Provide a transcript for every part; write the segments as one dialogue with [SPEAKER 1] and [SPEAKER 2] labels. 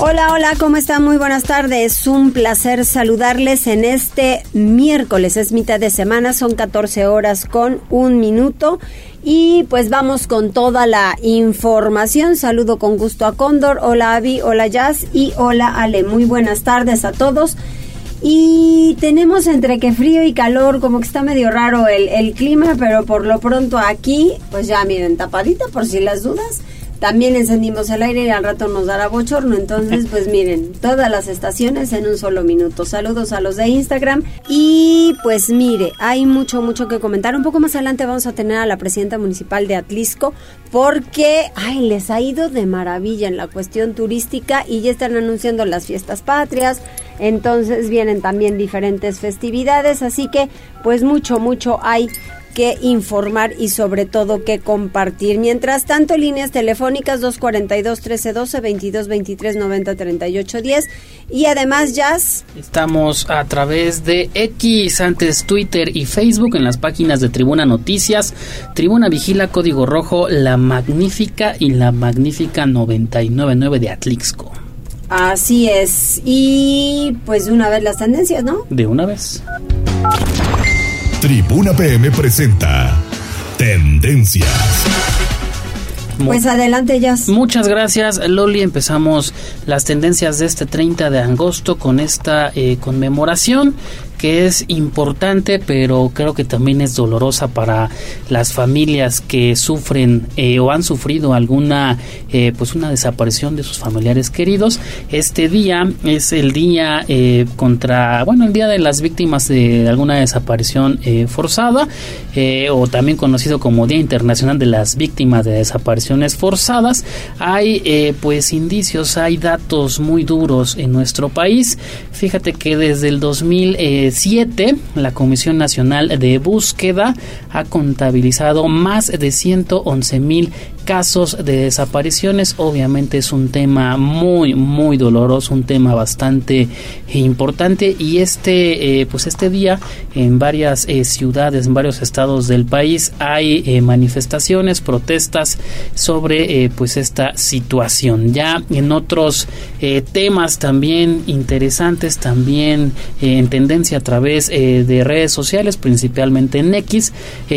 [SPEAKER 1] Hola, hola, ¿cómo están? Muy buenas tardes. Un placer saludarles en este miércoles. Es mitad de semana, son 14 horas con un minuto. Y pues vamos con toda la información. Saludo con gusto a Cóndor. Hola Avi, hola Jazz y hola Ale. Muy buenas tardes a todos. Y tenemos entre que frío y calor, como que está medio raro el, el clima, pero por lo pronto aquí, pues ya miren, tapadita por si las dudas también encendimos el aire y al rato nos dará bochorno. Entonces, pues miren, todas las estaciones en un solo minuto. Saludos a los de Instagram. Y pues mire, hay mucho, mucho que comentar. Un poco más adelante vamos a tener a la presidenta municipal de Atlisco porque, ay, les ha ido de maravilla en la cuestión turística y ya están anunciando las fiestas patrias. Entonces vienen también diferentes festividades. Así que, pues mucho, mucho hay que informar y sobre todo que compartir. Mientras tanto, líneas telefónicas 242 1312 22 23 90 38 10 y además Jazz.
[SPEAKER 2] Estamos a través de X, antes Twitter y Facebook en las páginas de Tribuna Noticias, Tribuna Vigila Código Rojo, La Magnífica y La Magnífica 999 de Atlixco.
[SPEAKER 1] Así es. Y pues de una vez las tendencias, ¿no?
[SPEAKER 2] De una vez.
[SPEAKER 3] Tribuna PM presenta Tendencias.
[SPEAKER 1] Pues adelante, ya.
[SPEAKER 2] Muchas gracias, Loli. Empezamos las tendencias de este 30 de agosto con esta eh, conmemoración que es importante, pero creo que también es dolorosa para las familias que sufren eh, o han sufrido alguna, eh, pues una desaparición de sus familiares queridos. Este día es el día eh, contra, bueno, el día de las víctimas de alguna desaparición forzada, o también conocido como Día Internacional de las Víctimas de Desapariciones Forzadas. Hay, pues, indicios, hay datos muy duros en nuestro país. Fíjate que desde el 2000 7, la Comisión Nacional de Búsqueda ha contabilizado más de 111 mil casos de desapariciones. Obviamente es un tema muy, muy doloroso, un tema bastante importante y este, eh, pues este día en varias eh, ciudades, en varios estados del país hay eh, manifestaciones, protestas sobre pues esta situación. Ya en otros temas también interesantes, también en tendencia a través de redes sociales, principalmente en X,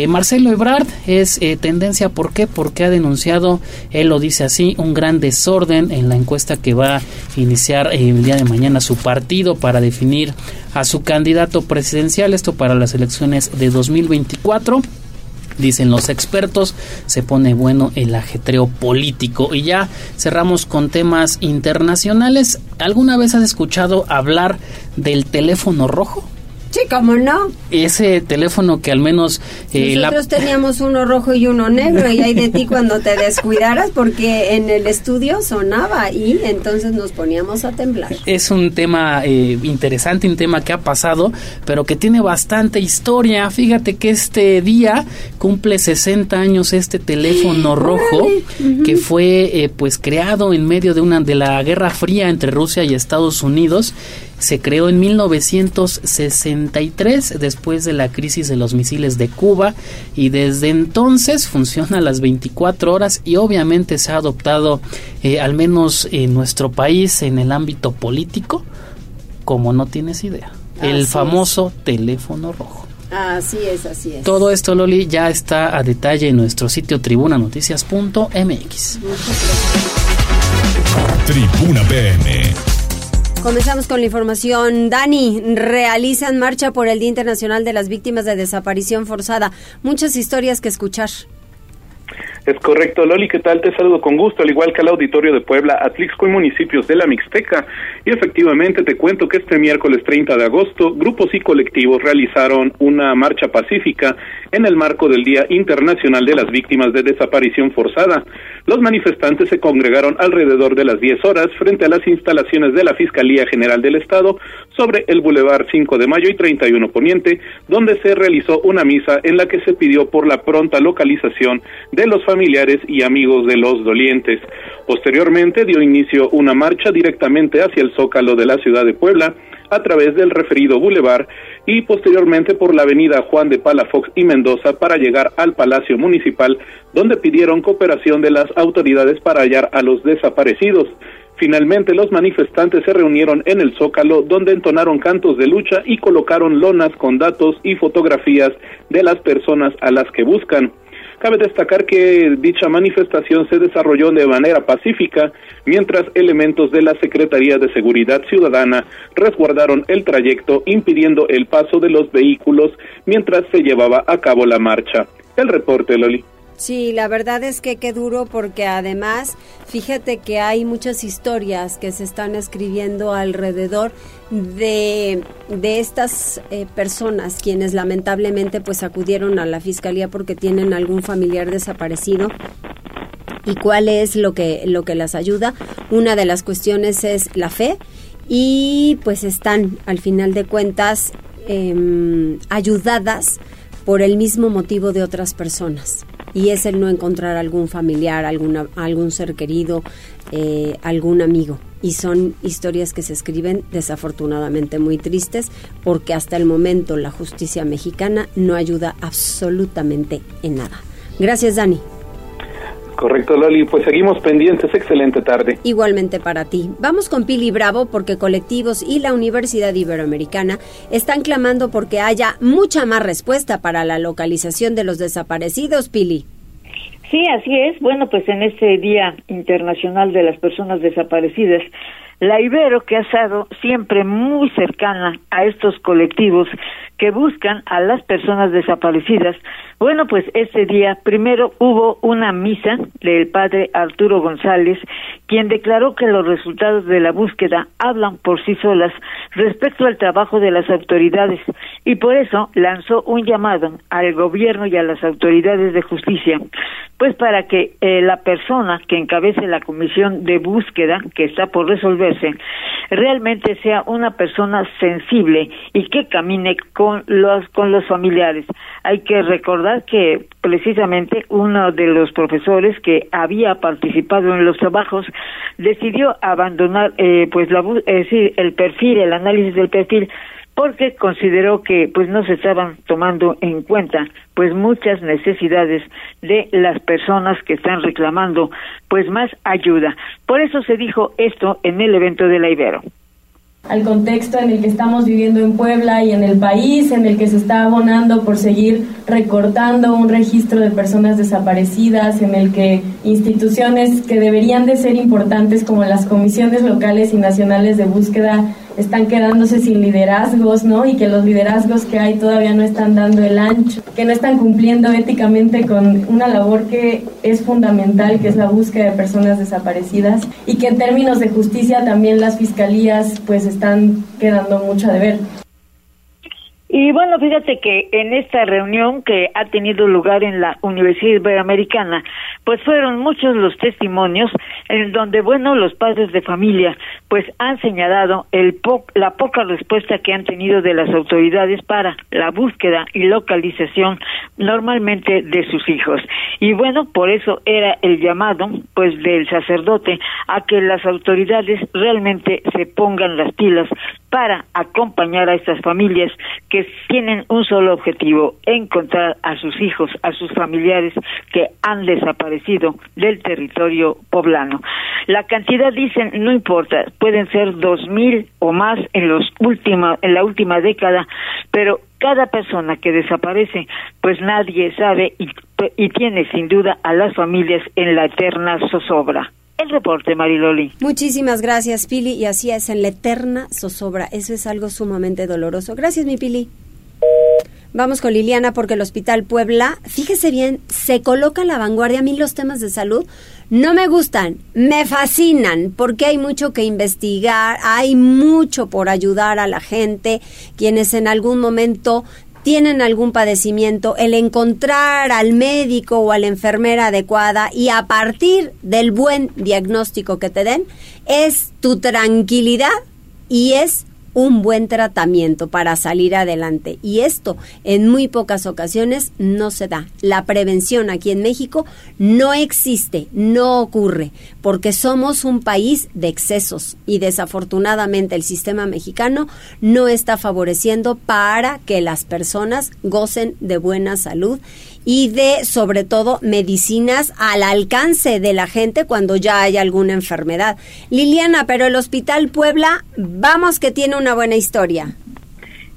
[SPEAKER 2] Marcelo Ebrard es tendencia, ¿por qué? Porque ha denunciado él lo dice así, un gran desorden en la encuesta que va a iniciar el día de mañana su partido para definir a su candidato presidencial, esto para las elecciones de 2024. Dicen los expertos, se pone bueno el ajetreo político. Y ya cerramos con temas internacionales. ¿Alguna vez has escuchado hablar del teléfono rojo?
[SPEAKER 1] Sí, cómo no.
[SPEAKER 2] Ese teléfono que al menos...
[SPEAKER 1] Eh, Nosotros teníamos uno rojo y uno negro y hay de ti cuando te descuidaras porque en el estudio sonaba y entonces nos poníamos a temblar.
[SPEAKER 2] Es un tema eh, interesante, un tema que ha pasado, pero que tiene bastante historia. Fíjate que este día cumple 60 años este teléfono rojo que fue eh, pues creado en medio de una de la Guerra Fría entre Rusia y Estados Unidos se creó en 1963 después de la crisis de los misiles de Cuba y desde entonces funciona a las 24 horas y obviamente se ha adoptado eh, al menos en nuestro país en el ámbito político como no tienes idea. el famoso teléfono rojo.
[SPEAKER 1] Así es, así es.
[SPEAKER 2] Todo esto, Loli, ya está a detalle en nuestro sitio tribunanoticias.mx.
[SPEAKER 3] Tribuna PM
[SPEAKER 1] Comenzamos con la información. Dani, realizan marcha por el Día Internacional de las Víctimas de Desaparición Forzada. Muchas historias que escuchar.
[SPEAKER 4] Es correcto, Loli, ¿qué tal? Te saludo con gusto, al igual que al auditorio de Puebla, Atlixco y municipios de la Mixteca. Y efectivamente te cuento que este miércoles 30 de agosto, grupos y colectivos realizaron una marcha pacífica en el marco del Día Internacional de las Víctimas de Desaparición Forzada. Los manifestantes se congregaron alrededor de las 10 horas frente a las instalaciones de la Fiscalía General del Estado sobre el Boulevard 5 de Mayo y 31 Poniente, donde se realizó una misa en la que se pidió por la pronta localización de los familiares y amigos de los dolientes. Posteriormente dio inicio una marcha directamente hacia el Zócalo de la ciudad de Puebla a través del referido bulevar y posteriormente por la avenida Juan de Palafox y Mendoza para llegar al Palacio Municipal, donde pidieron cooperación de las autoridades para hallar a los desaparecidos. Finalmente, los manifestantes se reunieron en el Zócalo, donde entonaron cantos de lucha y colocaron lonas con datos y fotografías de las personas a las que buscan. Cabe destacar que dicha manifestación se desarrolló de manera pacífica, mientras elementos de la Secretaría de Seguridad Ciudadana resguardaron el trayecto impidiendo el paso de los vehículos mientras se llevaba a cabo la marcha. El reporte, Loli.
[SPEAKER 1] Sí, la verdad es que qué duro porque además, fíjate que hay muchas historias que se están escribiendo alrededor de, de estas eh, personas quienes lamentablemente pues acudieron a la fiscalía porque tienen algún familiar desaparecido. Y cuál es lo que lo que las ayuda. Una de las cuestiones es la fe. Y pues están al final de cuentas em, ayudadas por el mismo motivo de otras personas y es el no encontrar algún familiar, alguna, algún ser querido, eh, algún amigo. Y son historias que se escriben desafortunadamente muy tristes porque hasta el momento la justicia mexicana no ayuda absolutamente en nada. Gracias, Dani.
[SPEAKER 4] Correcto, Loli. Pues seguimos pendientes. Excelente tarde.
[SPEAKER 1] Igualmente para ti. Vamos con Pili Bravo porque colectivos y la Universidad Iberoamericana están clamando porque haya mucha más respuesta para la localización de los desaparecidos, Pili.
[SPEAKER 5] Sí, así es. Bueno, pues en este Día Internacional de las Personas Desaparecidas, la Ibero, que ha estado siempre muy cercana a estos colectivos que buscan a las personas desaparecidas, bueno, pues ese día primero hubo una misa del padre Arturo González, quien declaró que los resultados de la búsqueda hablan por sí solas respecto al trabajo de las autoridades y por eso lanzó un llamado al gobierno y a las autoridades de justicia, pues para que eh, la persona que encabece la comisión de búsqueda que está por resolverse realmente sea una persona sensible y que camine con los con los familiares. Hay que recordar que precisamente uno de los profesores que había participado en los trabajos decidió abandonar eh, pues la el perfil, el análisis del perfil porque consideró que pues no se estaban tomando en cuenta pues muchas necesidades de las personas que están reclamando pues más ayuda. Por eso se dijo esto en el evento de la Ibero
[SPEAKER 6] al contexto en el que estamos viviendo en Puebla y en el país, en el que se está abonando por seguir recortando un registro de personas desaparecidas, en el que instituciones que deberían de ser importantes como las comisiones locales y nacionales de búsqueda están quedándose sin liderazgos, ¿no? Y que los liderazgos que hay todavía no están dando el ancho, que no están cumpliendo éticamente con una labor que es fundamental, que es la búsqueda de personas desaparecidas, y que en términos de justicia también las fiscalías pues están quedando mucho a deber.
[SPEAKER 5] Y bueno, fíjate que en esta reunión que ha tenido lugar en la Universidad Iberoamericana, pues fueron muchos los testimonios en donde, bueno, los padres de familia pues han señalado el la poca respuesta que han tenido de las autoridades para la búsqueda y localización normalmente de sus hijos. Y bueno, por eso era el llamado pues del sacerdote a que las autoridades realmente se pongan las pilas para acompañar a estas familias que tienen un solo objetivo, encontrar a sus hijos, a sus familiares que han desaparecido del territorio poblano. La cantidad dicen no importa, pueden ser dos mil o más en los última, en la última década, pero cada persona que desaparece, pues nadie sabe y, y tiene sin duda a las familias en la eterna zozobra el reporte, Mariloli.
[SPEAKER 1] Muchísimas gracias, Pili. Y así es, en la eterna zozobra. Eso es algo sumamente doloroso. Gracias, mi Pili. Vamos con Liliana porque el Hospital Puebla, fíjese bien, se coloca a la vanguardia. A mí los temas de salud no me gustan, me fascinan porque hay mucho que investigar, hay mucho por ayudar a la gente, quienes en algún momento tienen algún padecimiento, el encontrar al médico o a la enfermera adecuada y a partir del buen diagnóstico que te den, es tu tranquilidad y es un buen tratamiento para salir adelante. Y esto en muy pocas ocasiones no se da. La prevención aquí en México no existe, no ocurre, porque somos un país de excesos y desafortunadamente el sistema mexicano no está favoreciendo para que las personas gocen de buena salud y de, sobre todo, medicinas al alcance de la gente cuando ya hay alguna enfermedad. Liliana, pero el Hospital Puebla, vamos que tiene una buena historia.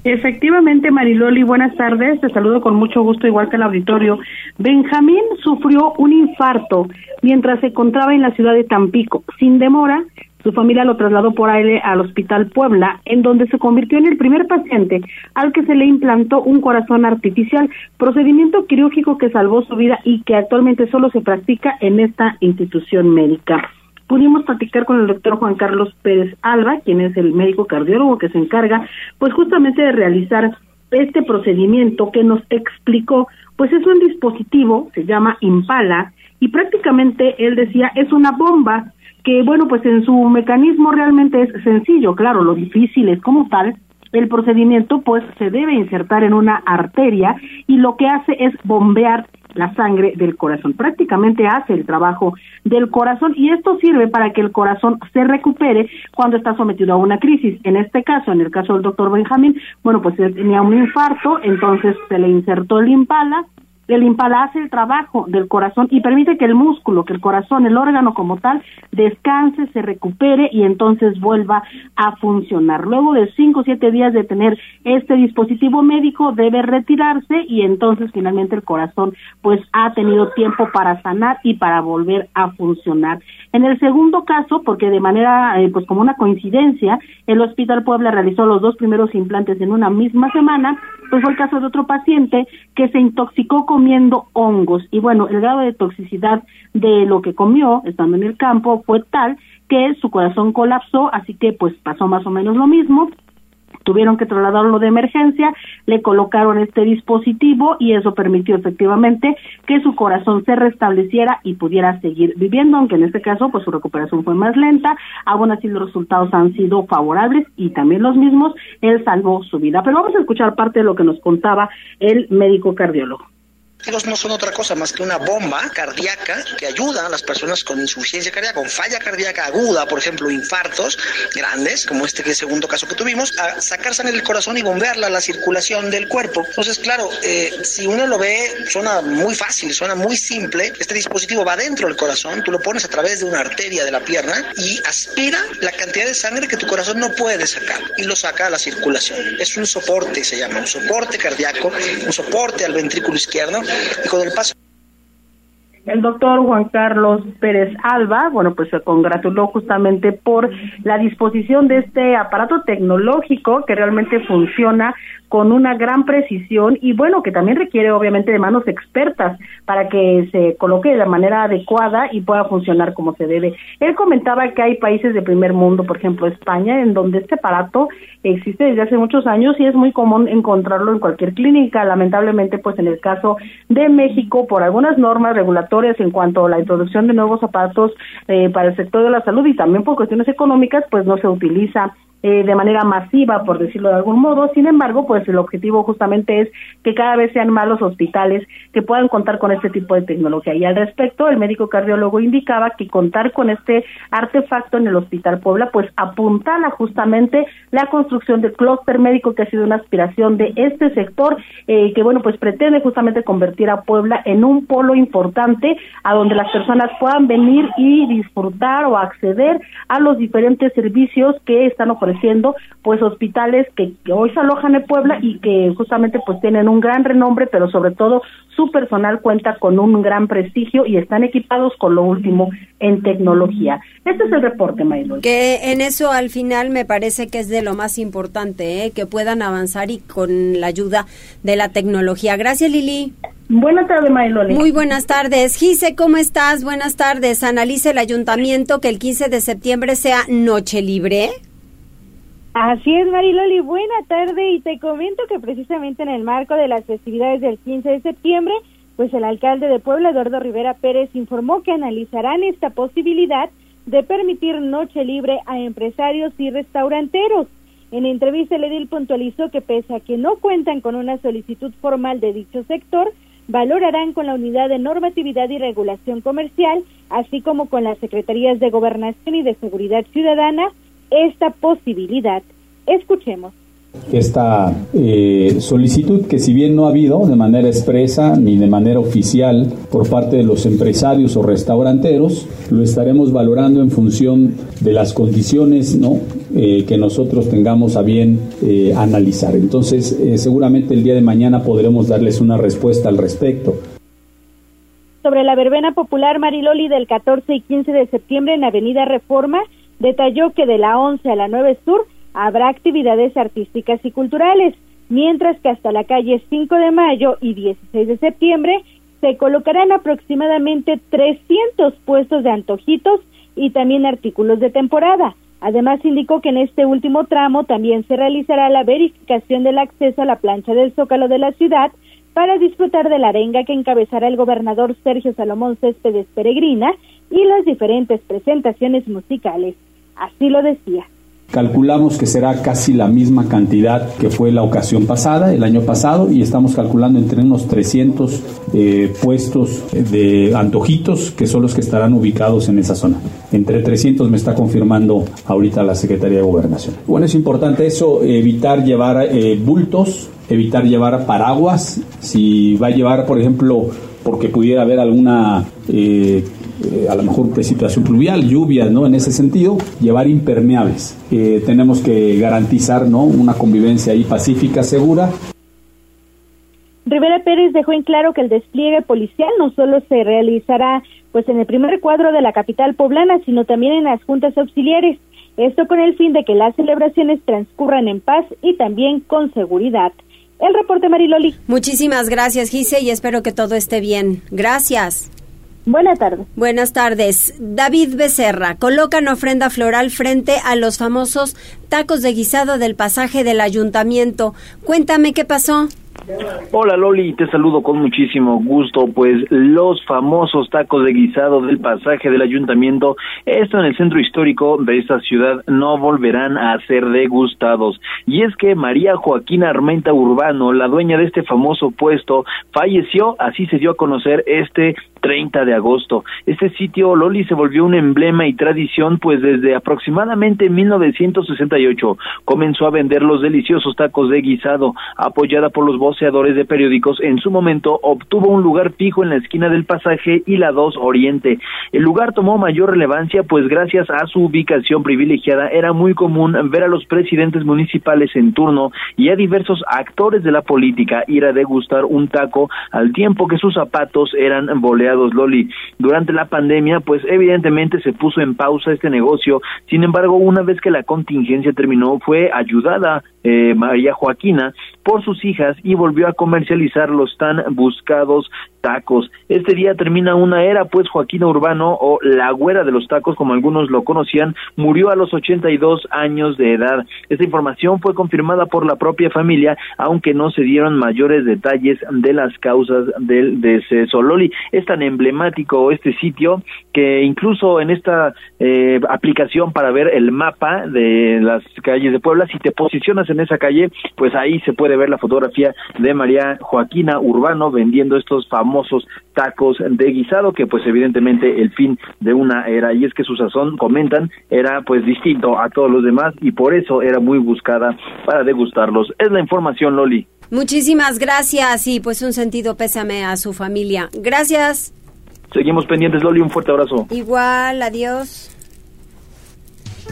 [SPEAKER 7] Efectivamente, Mariloli, buenas tardes. Te saludo con mucho gusto, igual que el auditorio. Benjamín sufrió un infarto mientras se encontraba en la ciudad de Tampico. Sin demora, su familia lo trasladó por aire al Hospital Puebla, en donde se convirtió en el primer paciente al que se le implantó un corazón artificial, procedimiento quirúrgico que salvó su vida y que actualmente solo se practica en esta institución médica. Pudimos platicar con el doctor Juan Carlos Pérez Alba, quien es el médico cardiólogo que se encarga, pues justamente de realizar este procedimiento que nos explicó, pues es un dispositivo, se llama Impala, y prácticamente él decía es una bomba que bueno, pues en su mecanismo realmente es sencillo, claro, lo difícil es como tal, el procedimiento pues se debe insertar en una arteria y lo que hace es bombear la sangre del corazón. Prácticamente hace el trabajo del corazón y esto sirve para que el corazón se recupere cuando está sometido a una crisis. En este caso, en el caso del doctor Benjamín, bueno, pues él tenía un infarto, entonces se le insertó el impala, el impala hace el trabajo del corazón y permite que el músculo, que el corazón, el órgano como tal, descanse, se recupere y entonces vuelva a funcionar. Luego de cinco o siete días de tener este dispositivo médico, debe retirarse y entonces finalmente el corazón pues ha tenido tiempo para sanar y para volver a funcionar. En el segundo caso, porque de manera eh, pues como una coincidencia, el Hospital Puebla realizó los dos primeros implantes en una misma semana, pues fue el caso de otro paciente que se intoxicó comiendo hongos. Y bueno, el grado de toxicidad de lo que comió estando en el campo fue tal que su corazón colapsó, así que pues pasó más o menos lo mismo, tuvieron que trasladarlo de emergencia, le colocaron este dispositivo y eso permitió efectivamente que su corazón se restableciera y pudiera seguir viviendo, aunque en este caso pues su recuperación fue más lenta, aún así los resultados han sido favorables y también los mismos, él salvó su vida. Pero vamos a escuchar parte de lo que nos contaba el médico cardiólogo
[SPEAKER 8] no son otra cosa más que una bomba cardíaca que ayuda a las personas con insuficiencia cardíaca, con falla cardíaca aguda, por ejemplo, infartos grandes, como este que segundo caso que tuvimos, a sacar sangre del corazón y bombearla a la circulación del cuerpo. Entonces, claro, eh, si uno lo ve, suena muy fácil, suena muy simple. Este dispositivo va dentro del corazón, tú lo pones a través de una arteria de la pierna y aspira la cantidad de sangre que tu corazón no puede sacar y lo saca a la circulación. Es un soporte, se llama, un soporte cardíaco, un soporte al ventrículo izquierdo el
[SPEAKER 7] el doctor Juan Carlos Pérez Alba, bueno, pues se congratuló justamente por la disposición de este aparato tecnológico que realmente funciona con una gran precisión y bueno, que también requiere obviamente de manos expertas para que se coloque de la manera adecuada y pueda funcionar como se debe. Él comentaba que hay países de primer mundo, por ejemplo España, en donde este aparato existe desde hace muchos años y es muy común encontrarlo en cualquier clínica. Lamentablemente, pues en el caso de México, por algunas normas regulatorias en cuanto a la introducción de nuevos aparatos eh, para el sector de la salud y también por cuestiones económicas, pues no se utiliza eh, de manera masiva, por decirlo de algún modo. Sin embargo, pues el objetivo justamente es que cada vez sean más los hospitales que puedan contar con este tipo de tecnología. Y al respecto, el médico cardiólogo indicaba que contar con este artefacto en el Hospital Puebla, pues apuntala justamente la construcción del clúster médico que ha sido una aspiración de este sector, eh, que bueno, pues pretende justamente convertir a Puebla en un polo importante a donde las personas puedan venir y disfrutar o acceder a los diferentes servicios que están ofreciendo fortaleciendo pues hospitales que, hoy se alojan en Puebla y que justamente pues tienen un gran renombre, pero sobre todo su personal cuenta con un gran prestigio y están equipados con lo último en tecnología. Este es el reporte, Maylo.
[SPEAKER 1] Que en eso al final me parece que es de lo más importante, ¿eh? que puedan avanzar y con la ayuda de la tecnología. Gracias, Lili.
[SPEAKER 7] Buenas tardes, Mayloli.
[SPEAKER 1] Muy buenas tardes. Gise, ¿cómo estás? Buenas tardes. Analice el ayuntamiento que el 15 de septiembre sea noche libre.
[SPEAKER 9] Así es, Mariloli. Buena tarde y te comento que precisamente en el marco de las festividades del 15 de septiembre, pues el alcalde de Puebla, Eduardo Rivera Pérez, informó que analizarán esta posibilidad de permitir noche libre a empresarios y restauranteros. En entrevista, el edil puntualizó que pese a que no cuentan con una solicitud formal de dicho sector, valorarán con la Unidad de Normatividad y Regulación Comercial, así como con las Secretarías de Gobernación y de Seguridad Ciudadana, esta posibilidad. Escuchemos
[SPEAKER 10] esta eh, solicitud que si bien no ha habido de manera expresa ni de manera oficial por parte de los empresarios o restauranteros, lo estaremos valorando en función de las condiciones ¿no? Eh, que nosotros tengamos a bien eh, analizar. Entonces, seguramente el día de mañana podremos darles una respuesta al respecto.
[SPEAKER 9] Sobre la verbena popular Mariloli del 14 y 15 de septiembre en Avenida Reforma, detalló que de la 11 a la 9 Sur habrá actividades artísticas y culturales, mientras que hasta la calle 5 de mayo y 16 de septiembre se colocarán aproximadamente 300 puestos de antojitos y también artículos de temporada. Además, indicó que en este último tramo también se realizará la verificación del acceso a la plancha del Zócalo de la ciudad para disfrutar de la arenga que encabezará el gobernador Sergio Salomón Céspedes Peregrina y las diferentes presentaciones musicales. Así lo decía.
[SPEAKER 10] Calculamos que será casi la misma cantidad que fue la ocasión pasada, el año pasado, y estamos calculando entre unos 300 eh, puestos de antojitos que son los que estarán ubicados en esa zona. Entre 300 me está confirmando ahorita la Secretaría de Gobernación. Bueno, es importante eso, evitar llevar eh, bultos, evitar llevar paraguas. Si va a llevar, por ejemplo, porque pudiera haber alguna eh, eh, a lo mejor precipitación pluvial, lluvias, ¿no? En ese sentido, llevar impermeables. Eh, tenemos que garantizar, ¿no? Una convivencia ahí pacífica, segura.
[SPEAKER 9] Rivera Pérez dejó en claro que el despliegue policial no solo se realizará pues en el primer cuadro de la capital poblana, sino también en las juntas auxiliares. Esto con el fin de que las celebraciones transcurran en paz y también con seguridad. El reporte Mariloli.
[SPEAKER 1] Muchísimas gracias, Gise, y espero que todo esté bien. Gracias.
[SPEAKER 9] Buenas tardes.
[SPEAKER 1] Buenas tardes. David Becerra, colocan ofrenda floral frente a los famosos tacos de guisado del pasaje del ayuntamiento. Cuéntame qué pasó.
[SPEAKER 11] Hola Loli, te saludo con muchísimo gusto, pues los famosos tacos de guisado del pasaje del ayuntamiento, esto en el centro histórico de esta ciudad, no volverán a ser degustados. Y es que María Joaquina Armenta Urbano, la dueña de este famoso puesto, falleció, así se dio a conocer este 30 de agosto. Este sitio Loli se volvió un emblema y tradición, pues desde aproximadamente 1968 comenzó a vender los deliciosos tacos de guisado, apoyada por los voceadores de periódicos, en su momento obtuvo un lugar fijo en la esquina del pasaje y la 2 Oriente. El lugar tomó mayor relevancia, pues gracias a su ubicación privilegiada era muy común ver a los presidentes municipales en turno y a diversos actores de la política ir a degustar un taco al tiempo que sus zapatos eran boleados Loli. Durante la pandemia, pues evidentemente se puso en pausa este negocio. Sin embargo, una vez que la contingencia terminó, fue ayudada eh, María Joaquina por sus hijas y volvió a comercializar los tan buscados tacos. Este día termina una era, pues Joaquina Urbano, o la güera de los tacos, como algunos lo conocían, murió a los 82 años de edad. Esta información fue confirmada por la propia familia, aunque no se dieron mayores detalles de las causas del deceso. Loli, es tan emblemático este sitio que incluso en esta eh, aplicación para ver el mapa de las calles de Puebla, si te posicionas en esa calle, pues ahí se puede ver la fotografía de María Joaquina Urbano vendiendo estos famosos tacos de guisado, que pues evidentemente el fin de una era, y es que su sazón, comentan, era pues distinto a todos los demás y por eso era muy buscada para degustarlos. Es la información, Loli.
[SPEAKER 1] Muchísimas gracias y pues un sentido pésame a su familia. Gracias.
[SPEAKER 11] Seguimos pendientes, Loli, un fuerte abrazo.
[SPEAKER 1] Igual, adiós.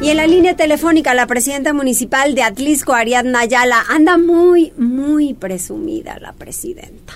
[SPEAKER 1] Y en la línea telefónica, la presidenta municipal de Atlisco, Ariadna Ayala, anda muy, muy presumida la presidenta.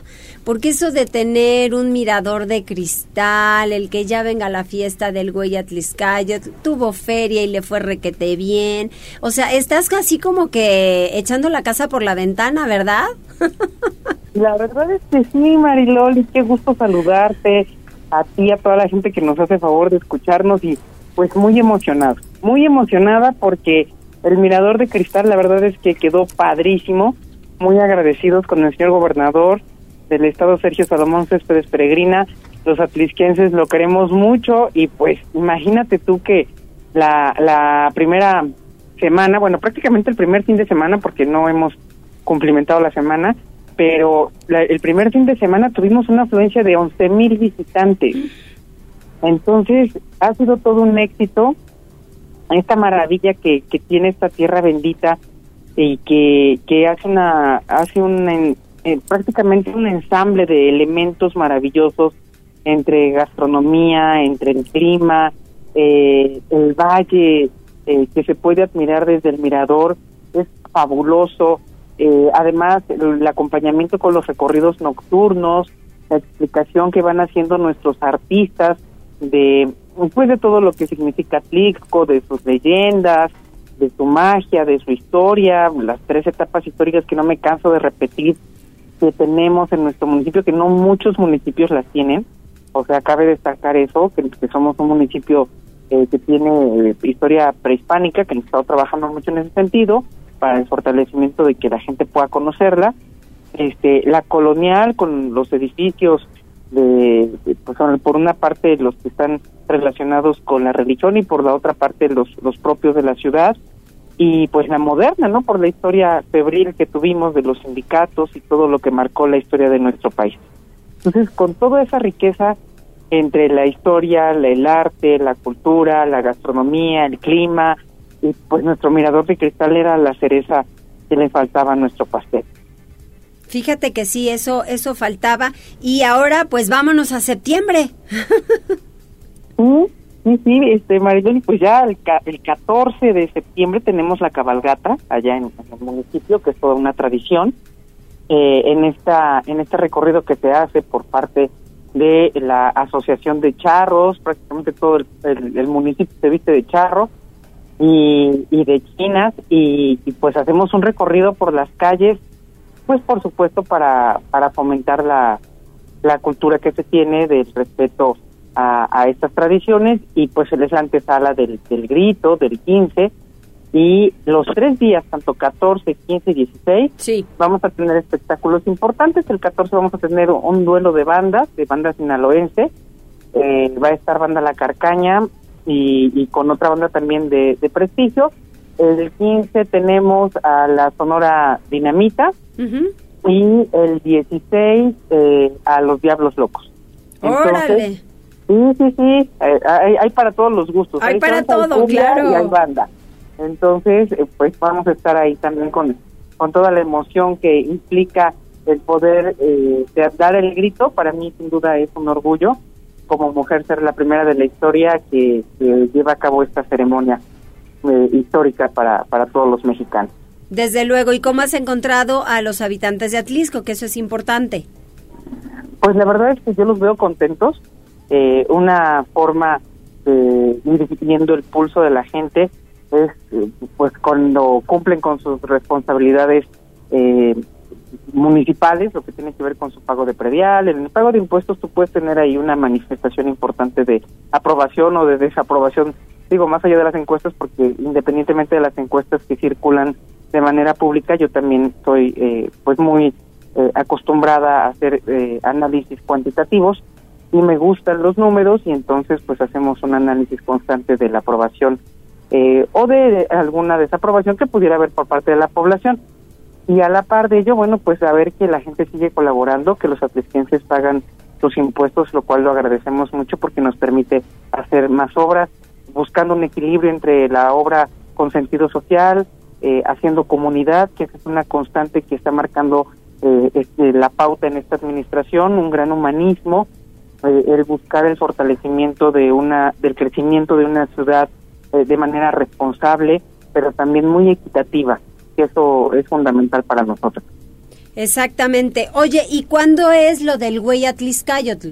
[SPEAKER 1] Porque eso de tener un mirador de cristal, el que ya venga a la fiesta del güey Atliscayo, tuvo feria y le fue requete bien. O sea, estás casi como que echando la casa por la ventana, ¿verdad?
[SPEAKER 12] La verdad es que sí, Mariloli, qué gusto saludarte a ti, a toda la gente que nos hace favor de escucharnos y pues muy emocionada, muy emocionada porque el mirador de cristal la verdad es que quedó padrísimo, muy agradecidos con el señor gobernador del estado Sergio Salomón Céspedes Peregrina, los atlisquenses lo queremos mucho y pues imagínate tú que la, la primera semana, bueno prácticamente el primer fin de semana porque no hemos cumplimentado la semana, pero el primer fin de semana tuvimos una afluencia de 11 mil visitantes. Entonces, ha sido todo un éxito esta maravilla que, que tiene esta tierra bendita y que, que hace una hace un eh, prácticamente un ensamble de elementos maravillosos entre gastronomía, entre el clima, eh, el valle eh, que se puede admirar desde el mirador es fabuloso. Eh, además, el, acompañamiento con los recorridos nocturnos, la explicación que van haciendo nuestros artistas de pues de todo lo que significa Tlixco, de sus leyendas, de su magia, de su historia, las tres etapas históricas que no me canso de repetir que tenemos en nuestro municipio, que no muchos municipios las tienen. O sea, cabe destacar eso, que, somos un municipio eh, que tiene eh, historia prehispánica, que hemos estado trabajando mucho en ese sentido, para el fortalecimiento de que la gente pueda conocerla. Este, la colonial con los edificios de, pues, por una parte los que están relacionados con la religión y por la otra parte los, los propios de la ciudad y pues la moderna, ¿no? Por la historia febril que tuvimos de los sindicatos y todo lo que marcó la historia de nuestro país. Entonces, con toda esa riqueza entre la historia, el arte, la cultura, la gastronomía, el clima, y pues nuestro mirador de cristal era la cereza que le faltaba a nuestro pastel.
[SPEAKER 1] Fíjate que sí, eso eso faltaba y ahora pues vámonos a septiembre.
[SPEAKER 12] sí, sí, este Marilyn, pues ya el, el 14 de septiembre tenemos la cabalgata allá en, el municipio, que es toda una tradición. Eh, en esta en este recorrido que se hace por parte de la asociación de charros, prácticamente todo el, municipio se viste de charro y, y de chinas y, pues hacemos un recorrido por las calles, pues por supuesto para, para fomentar la, la cultura que se tiene del respeto a, a estas tradiciones y pues es la antesala del, del grito, del 15 y los tres días, tanto 14, 15 y 16, sí. vamos a tener espectáculos importantes. El 14 vamos a tener un duelo de bandas, de bandas sinaloense. Eh, va a estar Banda La Carcaña, y, con otra banda también de, prestigio. El 15 tenemos a la Sonora Dinamita y el 16 eh, a los Diablos Locos.
[SPEAKER 1] Entonces,
[SPEAKER 12] Sí, sí, sí, eh, hay, para todos los gustos.
[SPEAKER 1] Hay, para todo, claro.
[SPEAKER 12] Y hay banda. Entonces, eh, pues vamos a estar ahí también con, con toda la emoción que implica el poder eh, dar el grito. Para mí, sin duda, es un orgullo como mujer ser la primera de la historia que, lleva a cabo esta ceremonia eh, histórica para, para todos los mexicanos.
[SPEAKER 1] Desde luego, ¿y cómo has encontrado a los habitantes de Atlisco? Que eso es importante.
[SPEAKER 12] Pues la verdad es que yo los veo contentos. Eh, una forma de ir viendo el pulso de la gente es eh, pues cuando cumplen con sus responsabilidades eh, municipales, lo que tiene que ver con su pago de predial. En el pago de impuestos tú puedes tener ahí una manifestación importante de aprobación o de desaprobación, digo, más allá de las encuestas, porque independientemente de las encuestas que circulan de manera pública, yo también estoy eh, pues muy eh, acostumbrada a hacer eh, análisis cuantitativos y me gustan los números y entonces pues hacemos un análisis constante de la aprobación o de alguna desaprobación que pudiera haber por parte de la población. Y a la par de ello, bueno, pues a ver que la gente sigue colaborando, que los atlisquenses pagan sus impuestos, lo cual lo agradecemos mucho porque nos permite hacer más obras, buscando un equilibrio entre la obra con sentido social, eh, haciendo comunidad, que es una constante que está marcando eh, este, la pauta en esta administración, un gran humanismo, eh, el buscar el fortalecimiento de una, del crecimiento de una ciudad eh, de manera responsable, pero también muy equitativa, que eso es fundamental para nosotros.
[SPEAKER 1] Exactamente. Oye, ¿y cuándo es lo del güey Atliscayotl?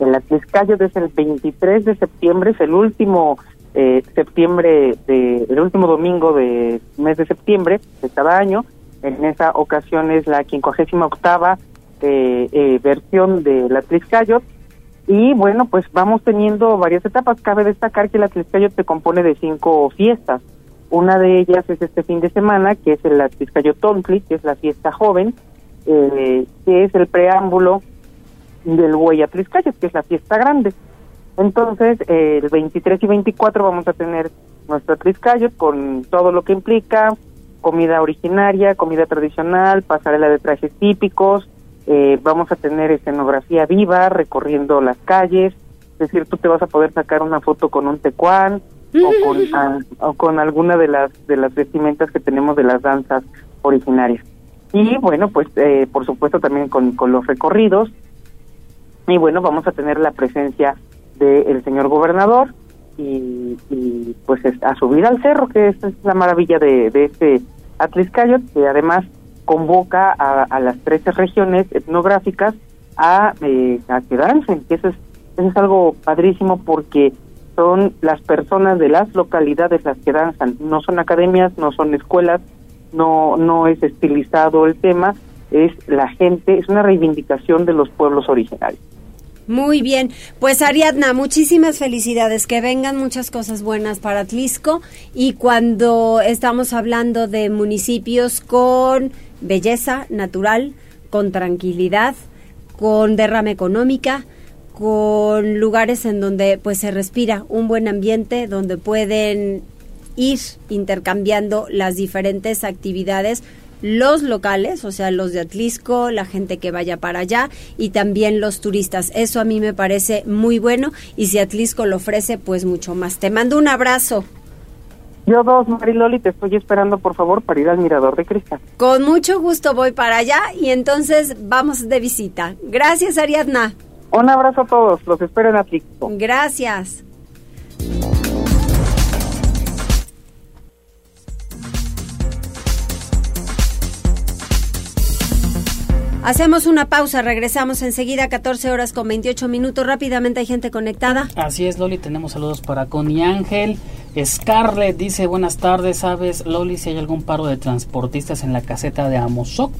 [SPEAKER 12] El Atliscayotl es el 23 de septiembre, es el último eh, septiembre, de, el último domingo del mes de septiembre de cada año. En esa ocasión es la 58 octava eh, eh, versión del Atliscayotl. Y bueno, pues vamos teniendo varias etapas. Cabe destacar que el Atliscayotl se compone de cinco fiestas. Una de ellas es este fin de semana, que es el Atliscayotontli, que es la fiesta joven, eh, que es el preámbulo del Hueyatliscayot, que es la fiesta grande. Entonces, eh, el 23 y 24 vamos a tener nuestro Atliscayot con todo lo que implica, comida originaria, comida tradicional, pasarela de trajes típicos, eh, vamos a tener escenografía viva recorriendo las calles, es decir, tú te vas a poder sacar una foto con un tecuán, o con, o con alguna de las de las vestimentas que tenemos de las danzas originarias. Y bueno pues eh, por supuesto también con, con los recorridos. Y bueno vamos a tener la presencia del señor gobernador y, y pues a subir al cerro que es la maravilla de, de este Atliscayot que además convoca a, a las 13 regiones etnográficas a, eh, a quedarse que eso es eso es algo padrísimo porque son las personas de las localidades las que danzan, no son academias, no son escuelas, no no es estilizado el tema, es la gente, es una reivindicación de los pueblos originarios.
[SPEAKER 1] Muy bien, pues Ariadna, muchísimas felicidades, que vengan muchas cosas buenas para Atlisco. Y cuando estamos hablando de municipios con belleza natural, con tranquilidad, con derrama económica, con lugares en donde pues se respira un buen ambiente, donde pueden ir intercambiando las diferentes actividades los locales, o sea, los de Atlisco, la gente que vaya para allá y también los turistas. Eso a mí me parece muy bueno y si Atlisco lo ofrece, pues mucho más. Te mando un abrazo.
[SPEAKER 12] Yo dos, Mariloli, te estoy esperando, por favor, para ir al Mirador de Cristal.
[SPEAKER 1] Con mucho gusto voy para allá y entonces vamos de visita. Gracias, Ariadna.
[SPEAKER 12] Un abrazo a todos, los espero en Atlisco.
[SPEAKER 1] Gracias. Hacemos una pausa, regresamos enseguida, 14 horas con 28 minutos. Rápidamente hay gente conectada.
[SPEAKER 2] Así es, Loli, tenemos saludos para Connie Ángel. Scarlett dice, buenas tardes, ¿sabes, Loli, si hay algún paro de transportistas en la caseta de Amozoc?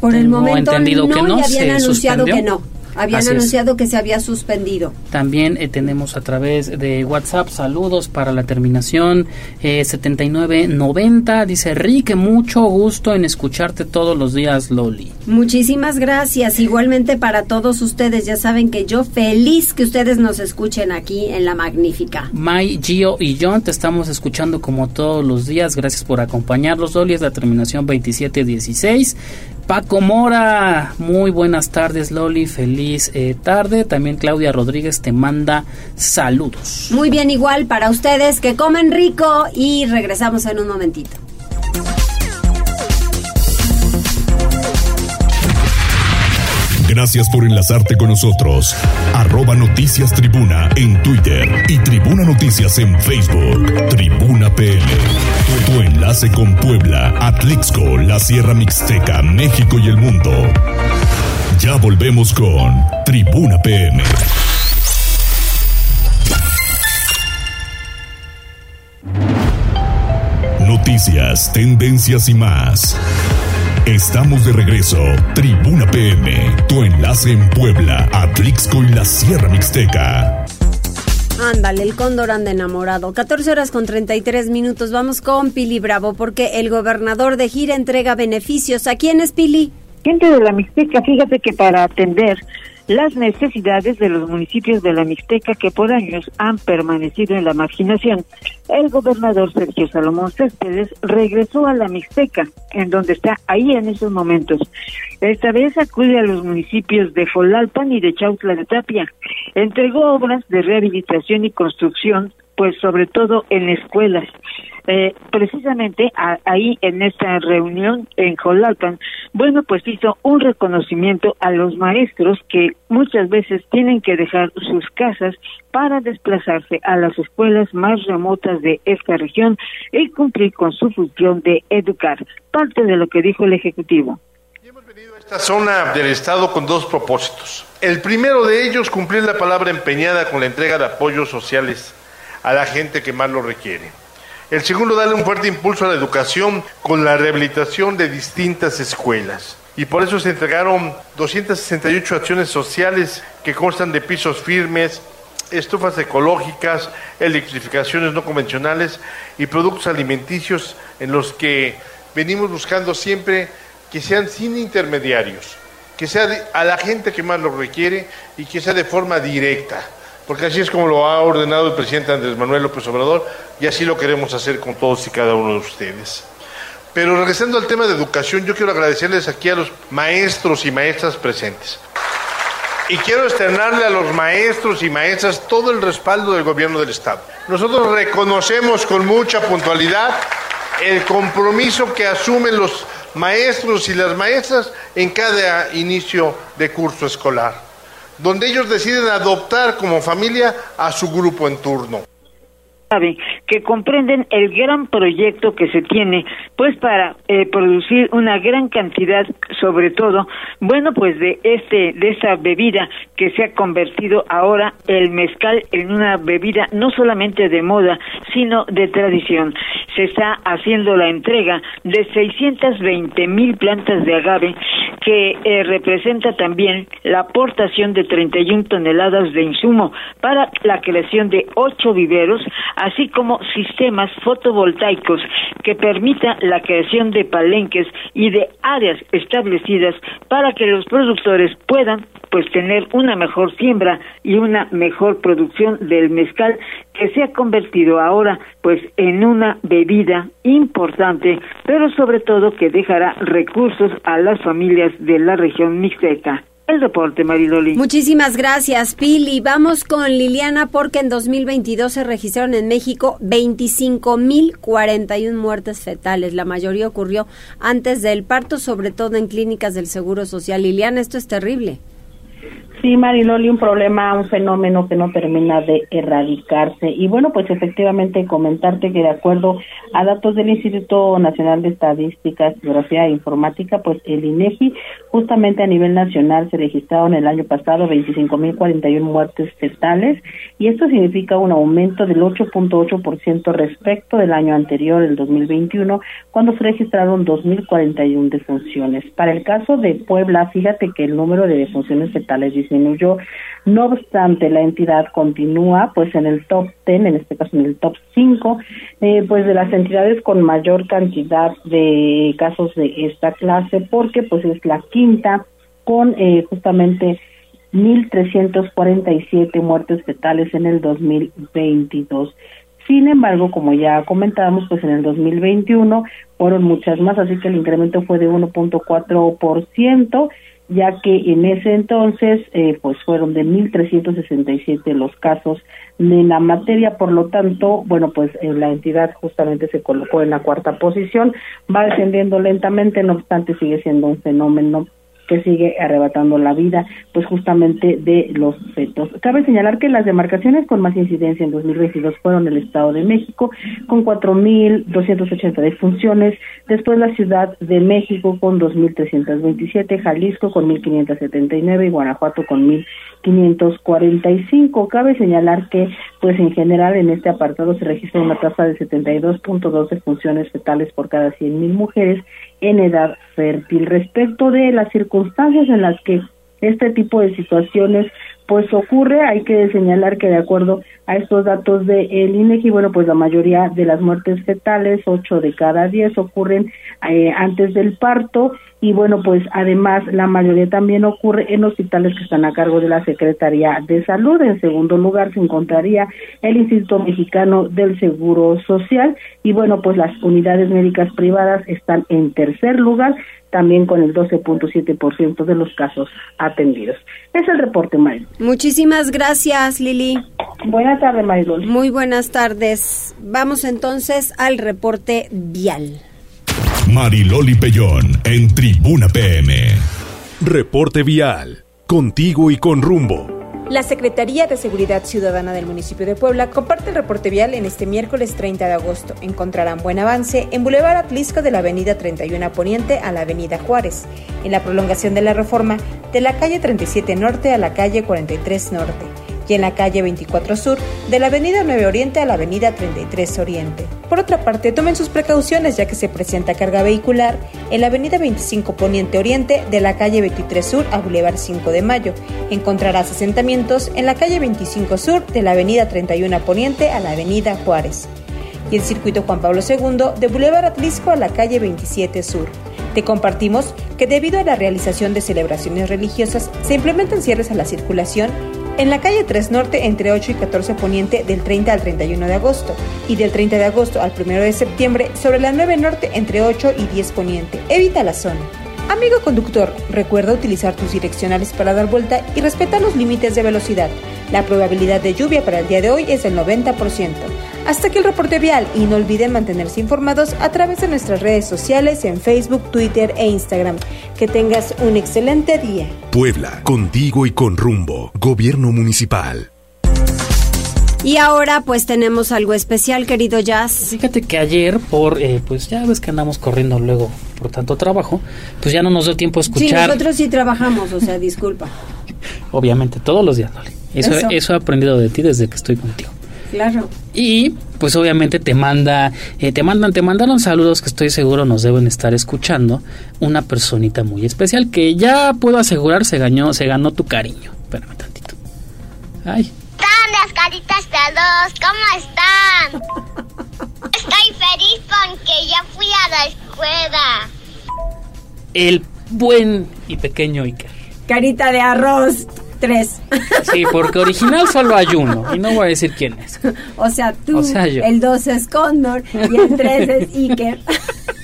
[SPEAKER 1] Por el
[SPEAKER 2] Tengo
[SPEAKER 1] momento
[SPEAKER 2] entendido
[SPEAKER 1] no,
[SPEAKER 2] que no,
[SPEAKER 1] y habían
[SPEAKER 2] se
[SPEAKER 1] anunciado
[SPEAKER 2] suspendió.
[SPEAKER 1] que no. Habían
[SPEAKER 2] Así es.
[SPEAKER 1] anunciado que se había suspendido.
[SPEAKER 2] También eh, tenemos a través de WhatsApp saludos para la terminación eh, 7990. Dice Rick, mucho gusto en escucharte todos los días, Loli.
[SPEAKER 1] Muchísimas gracias. Igualmente para todos ustedes. Ya saben que yo feliz que ustedes nos escuchen aquí en La Magnífica.
[SPEAKER 2] Mai, Gio y John, te estamos escuchando como todos los días. Gracias por acompañarnos, Loli. Es la terminación 2716. Paco Mora, muy buenas tardes, Loli. Feliz eh, tarde. También Claudia Rodríguez te manda saludos.
[SPEAKER 1] Muy bien, igual para ustedes que comen rico y regresamos en un momentito.
[SPEAKER 3] Gracias por enlazarte con nosotros. Arroba Noticias Tribuna en Twitter y Tribuna Noticias en Facebook. Tribuna. Tu, tu enlace con Puebla, Atlixco, la Sierra Mixteca, México y el mundo. Ya volvemos con Tribuna PM. Noticias, tendencias y más. Estamos de regreso. Tribuna PM, tu enlace en Puebla, Atlixco y la Sierra Mixteca.
[SPEAKER 1] Ándale, el cóndor anda enamorado. 14 horas con 33 minutos. Vamos con Pili Bravo porque el gobernador de Gira entrega beneficios. ¿A quién es Pili?
[SPEAKER 5] Gente de la Mixteca, fíjate que para atender las necesidades de los municipios de la Mixteca que por años han permanecido en la marginación, el gobernador Sergio Salomón Céspedes regresó a la Mixteca, en donde está ahí en esos momentos. Esta vez acude a los municipios de Folalpan y de Chautla de Tapia. Entregó obras de rehabilitación y construcción, pues sobre todo en escuelas. Eh, precisamente ahí en esta reunión en Jolalpan, bueno, pues hizo un reconocimiento a los maestros que muchas veces tienen que dejar sus casas para desplazarse a las escuelas más remotas de esta región y cumplir con su función de educar. Parte de lo que dijo el Ejecutivo.
[SPEAKER 13] hemos venido a esta zona del Estado con dos propósitos. El primero de ellos, cumplir la palabra empeñada con la entrega de apoyos sociales a la gente que más lo requiere. El segundo, darle un fuerte impulso a la educación con la rehabilitación de distintas escuelas. Y por eso se entregaron 268 acciones sociales que constan de pisos firmes, estufas ecológicas, electrificaciones no convencionales y productos alimenticios en los que venimos buscando siempre que sean sin intermediarios, que sea a la gente que más lo requiere y que sea de forma directa porque así es como lo ha ordenado el presidente Andrés Manuel López Obrador y así lo queremos hacer con todos y cada uno de ustedes. Pero regresando al tema de educación, yo quiero agradecerles aquí a los maestros y maestras presentes. Y quiero externarle a los maestros y maestras todo el respaldo del gobierno del Estado. Nosotros reconocemos con mucha puntualidad el compromiso que asumen los maestros y las maestras en cada inicio de curso escolar donde ellos deciden adoptar como familia a su grupo en turno
[SPEAKER 5] que comprenden el gran proyecto que se tiene pues para eh, producir una gran cantidad sobre todo bueno pues de este de esa bebida que se ha convertido ahora el mezcal en una bebida no solamente de moda sino de tradición. Se está haciendo la entrega de 620 mil plantas de agave que eh, representa también la aportación de 31 toneladas de insumo para la creación de ocho viveros así como sistemas fotovoltaicos que permita la creación de palenques y de áreas establecidas para que los productores puedan pues tener una mejor siembra y una mejor producción del mezcal que se ha convertido ahora pues en una bebida importante, pero sobre todo que dejará recursos a las familias de la región mixteca el deporte, Mariloli.
[SPEAKER 1] Muchísimas gracias, Pili. Vamos con Liliana porque en 2022 se registraron en México 25.041 muertes fetales. La mayoría ocurrió antes del parto, sobre todo en clínicas del Seguro Social. Liliana, esto es terrible.
[SPEAKER 7] Sí, Mariloli, un problema, un fenómeno que no termina de erradicarse. Y bueno, pues efectivamente comentarte que de acuerdo a datos del Instituto Nacional de Estadística, Geografía e Informática, pues el INEGI, justamente a nivel nacional se registraron el año pasado 25.041 muertes fetales y esto significa un aumento del 8.8% respecto del año anterior, el 2021, cuando se registraron 2.041 defunciones. Para el caso de Puebla, fíjate que el número de defunciones fetales disminuyó. No obstante, la entidad continúa pues en el top 10, en este caso en el top 5, eh, pues de las entidades con mayor cantidad de casos de esta clase, porque pues es la quinta con eh, justamente 1.347 muertes fetales en el 2022. Sin embargo, como ya comentábamos, pues en el 2021 fueron muchas más, así que el incremento fue de 1.4% ya que en ese entonces eh, pues fueron de 1.367 los casos de la materia, por lo tanto, bueno, pues eh, la entidad justamente se colocó en la cuarta posición, va descendiendo lentamente, no obstante sigue siendo un fenómeno que sigue arrebatando la vida, pues justamente de los fetos. Cabe señalar que las demarcaciones con más incidencia en 2022 fueron el Estado de México, con 4.280 defunciones, después la Ciudad de México con 2.327, Jalisco con 1.579 y Guanajuato con 1.545. Cabe señalar que, pues en general, en este apartado se registra una tasa de 72.2 defunciones fetales por cada 100.000 mujeres en edad fértil. Respecto de las circunstancias en las que este tipo de situaciones pues ocurre, hay que señalar que de acuerdo a estos datos de el INEGI, bueno, pues la mayoría de las muertes fetales, 8 de cada 10 ocurren eh, antes del parto y bueno, pues además la mayoría también ocurre en hospitales que están a cargo de la Secretaría de Salud. En segundo lugar se encontraría el Instituto Mexicano del Seguro Social y bueno, pues las unidades médicas privadas están en tercer lugar también con el 12.7% de los casos atendidos. Es el reporte, Mario.
[SPEAKER 1] Muchísimas gracias, Lili.
[SPEAKER 7] Buenas tardes, Mariloli.
[SPEAKER 1] Muy buenas tardes. Vamos entonces al reporte vial.
[SPEAKER 3] Mariloli Pellón en Tribuna PM.
[SPEAKER 14] Reporte vial. Contigo y con rumbo.
[SPEAKER 15] La Secretaría de Seguridad Ciudadana del municipio de Puebla comparte el reporte vial en este miércoles 30 de agosto. Encontrarán buen avance en Boulevard Atlisco de la Avenida 31 Poniente a la Avenida Juárez, en la prolongación de la reforma de la calle 37 Norte a la calle 43 Norte y en la calle 24 Sur, de la Avenida 9 Oriente a la Avenida 33 Oriente. Por otra parte, tomen sus precauciones ya que se presenta carga vehicular en la Avenida 25 Poniente Oriente, de la calle 23 Sur a Boulevard 5 de Mayo. Encontrarás asentamientos en la calle 25 Sur, de la Avenida 31 Poniente a la Avenida Juárez. Y el circuito Juan Pablo II, de Boulevard Atlisco a la calle 27 Sur. Te compartimos que debido a la realización de celebraciones religiosas se implementan cierres a la circulación en la calle 3 Norte entre 8 y 14 Poniente del 30 al 31 de agosto y del 30 de agosto al 1 de septiembre sobre la 9 Norte entre 8 y 10 Poniente. Evita la zona. Amigo conductor, recuerda utilizar tus direccionales para dar vuelta y respeta los límites de velocidad. La probabilidad de lluvia para el día de hoy es del 90%. Hasta aquí el reporte vial y no olviden mantenerse informados a través de nuestras redes sociales en Facebook, Twitter e Instagram. Que tengas un excelente día.
[SPEAKER 14] Puebla, contigo y con rumbo. Gobierno Municipal.
[SPEAKER 1] Y ahora pues tenemos algo especial, querido Jazz.
[SPEAKER 2] Fíjate que ayer, por eh, pues ya ves que andamos corriendo luego por tanto trabajo, pues ya no nos dio tiempo a escuchar.
[SPEAKER 1] Sí, nosotros sí trabajamos, o sea, disculpa.
[SPEAKER 2] Obviamente, todos los días, Eso, eso. eso he aprendido de ti desde que estoy contigo.
[SPEAKER 1] Claro.
[SPEAKER 2] Y pues obviamente te manda, eh, te mandan, te mandaron saludos que estoy seguro nos deben estar escuchando. Una personita muy especial que ya puedo asegurar se ganó, se ganó tu cariño. Espérame tantito. Ay.
[SPEAKER 16] Las caritas de dos? ¿Cómo están? Estoy feliz porque ya fui a la escuela.
[SPEAKER 2] El buen y pequeño Iker.
[SPEAKER 1] Carita de arroz. Tres.
[SPEAKER 2] Sí, porque original solo hay uno y no voy a decir quién es.
[SPEAKER 1] O sea, tú, el dos es Condor y el tres es Iker.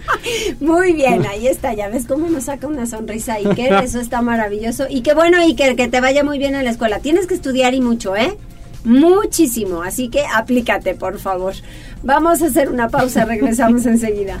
[SPEAKER 1] Muy bien, ahí está, ya ves cómo nos saca una sonrisa Iker, eso está maravilloso. Y qué bueno Iker, que te vaya muy bien en la escuela. Tienes que estudiar y mucho, ¿eh? Muchísimo, así que aplícate, por favor. Vamos a hacer una pausa, regresamos enseguida.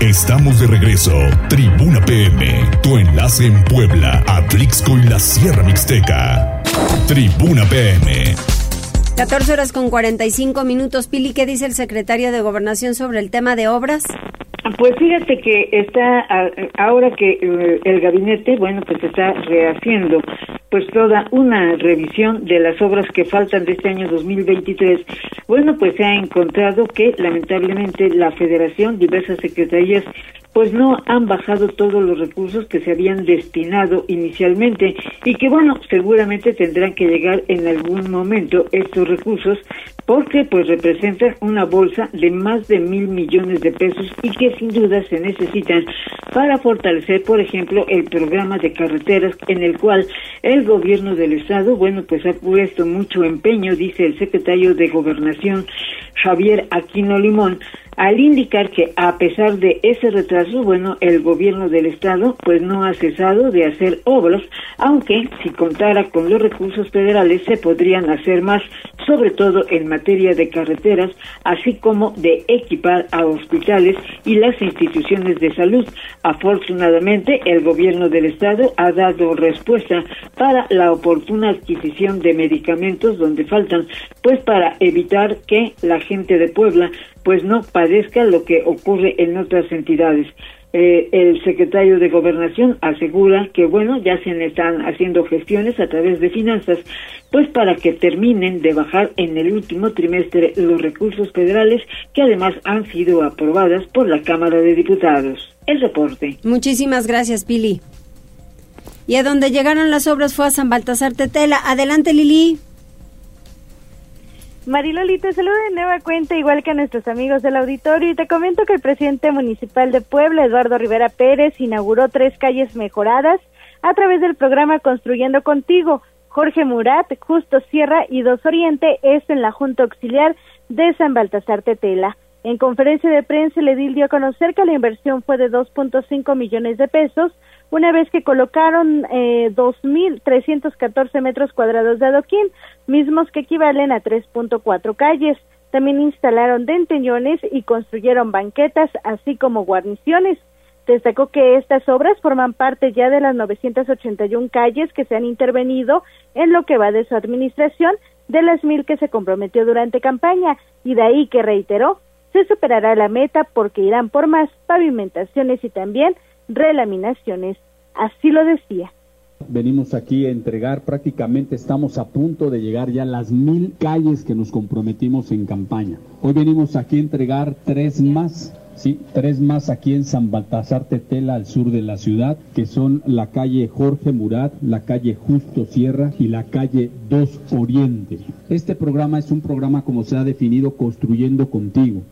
[SPEAKER 3] Estamos de regreso. Tribuna PM, tu enlace en Puebla, Atlixco y la Sierra Mixteca. Tribuna PM.
[SPEAKER 1] 14 horas con 45 minutos. Pili, ¿qué dice el secretario de Gobernación sobre el tema de obras?
[SPEAKER 5] Pues fíjate que está ahora que eh, el gabinete, bueno, pues está rehaciendo pues toda una revisión de las obras que faltan de este año 2023. Bueno, pues se ha encontrado que lamentablemente la Federación, diversas secretarías pues no han bajado todos los recursos que se habían destinado inicialmente y que bueno, seguramente tendrán que llegar en algún momento estos recursos porque pues representan una bolsa de más de mil millones de pesos y que sin duda se necesitan para fortalecer, por ejemplo, el programa de carreteras en el cual el gobierno del estado, bueno, pues ha puesto mucho empeño, dice el secretario de Gobernación Javier Aquino Limón, al indicar que a pesar de ese retraso, bueno, el gobierno del estado pues no ha cesado de hacer obras, aunque si contara con los recursos federales se podrían hacer más, sobre todo en materia de carreteras, así como de equipar a hospitales y las instituciones de salud. Afortunadamente, el gobierno del estado ha dado respuesta para la oportuna adquisición de medicamentos donde faltan, pues para evitar que la gente de Puebla pues no padezca lo que ocurre en otras entidades. Eh, el secretario de Gobernación asegura que, bueno, ya se están haciendo gestiones a través de finanzas, pues para que terminen de bajar en el último trimestre los recursos federales que además han sido aprobadas por la Cámara de Diputados. El reporte.
[SPEAKER 1] Muchísimas gracias, Pili. Y a donde llegaron las obras fue a San Baltasar Tetela. Adelante, Lili.
[SPEAKER 9] Mariloli, te saludo de nueva cuenta, igual que a nuestros amigos del auditorio, y te comento que el presidente municipal de Puebla, Eduardo Rivera Pérez, inauguró tres calles mejoradas a través del programa Construyendo Contigo. Jorge Murat, Justo Sierra y Dos Oriente es en la Junta Auxiliar de San Baltasar Tetela. En conferencia de prensa, el edil dio a conocer que la inversión fue de 2.5 millones de pesos, una vez que colocaron eh, 2.314 metros cuadrados de adoquín, mismos que equivalen a 3.4 calles. También instalaron denteñones y construyeron banquetas, así como guarniciones. Destacó que estas obras forman parte ya de las 981 calles que se han intervenido en lo que va de su administración, de las mil que se comprometió durante campaña, y de ahí que reiteró, se superará la meta porque irán por más pavimentaciones y también relaminaciones. Así lo decía.
[SPEAKER 10] Venimos aquí a entregar, prácticamente estamos a punto de llegar ya a las mil calles que nos comprometimos en campaña. Hoy venimos aquí a entregar tres más, sí, tres más aquí en San Baltasar Tetela, al sur de la ciudad, que son la calle Jorge Murat, la calle Justo Sierra y la calle Dos Oriente. Este programa es un programa como se ha definido construyendo contigo.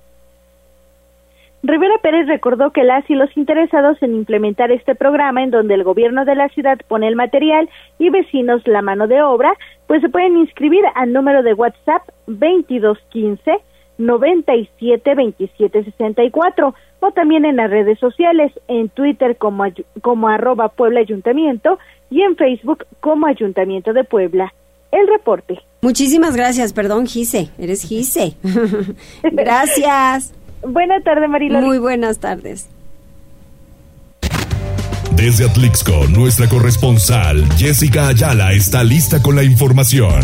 [SPEAKER 9] Rivera Pérez recordó que las y los interesados en implementar este programa, en donde el gobierno de la ciudad pone el material y vecinos la mano de obra, pues se pueden inscribir al número de WhatsApp 2215 972764 o también en las redes sociales, en Twitter como, como arroba Puebla Ayuntamiento y en Facebook como Ayuntamiento de Puebla. El reporte.
[SPEAKER 1] Muchísimas gracias, perdón, Gise, eres Gise. gracias.
[SPEAKER 9] Buenas tardes, Mariloli.
[SPEAKER 1] Muy buenas tardes.
[SPEAKER 3] Desde Atlixco, nuestra corresponsal Jessica Ayala está lista con la información.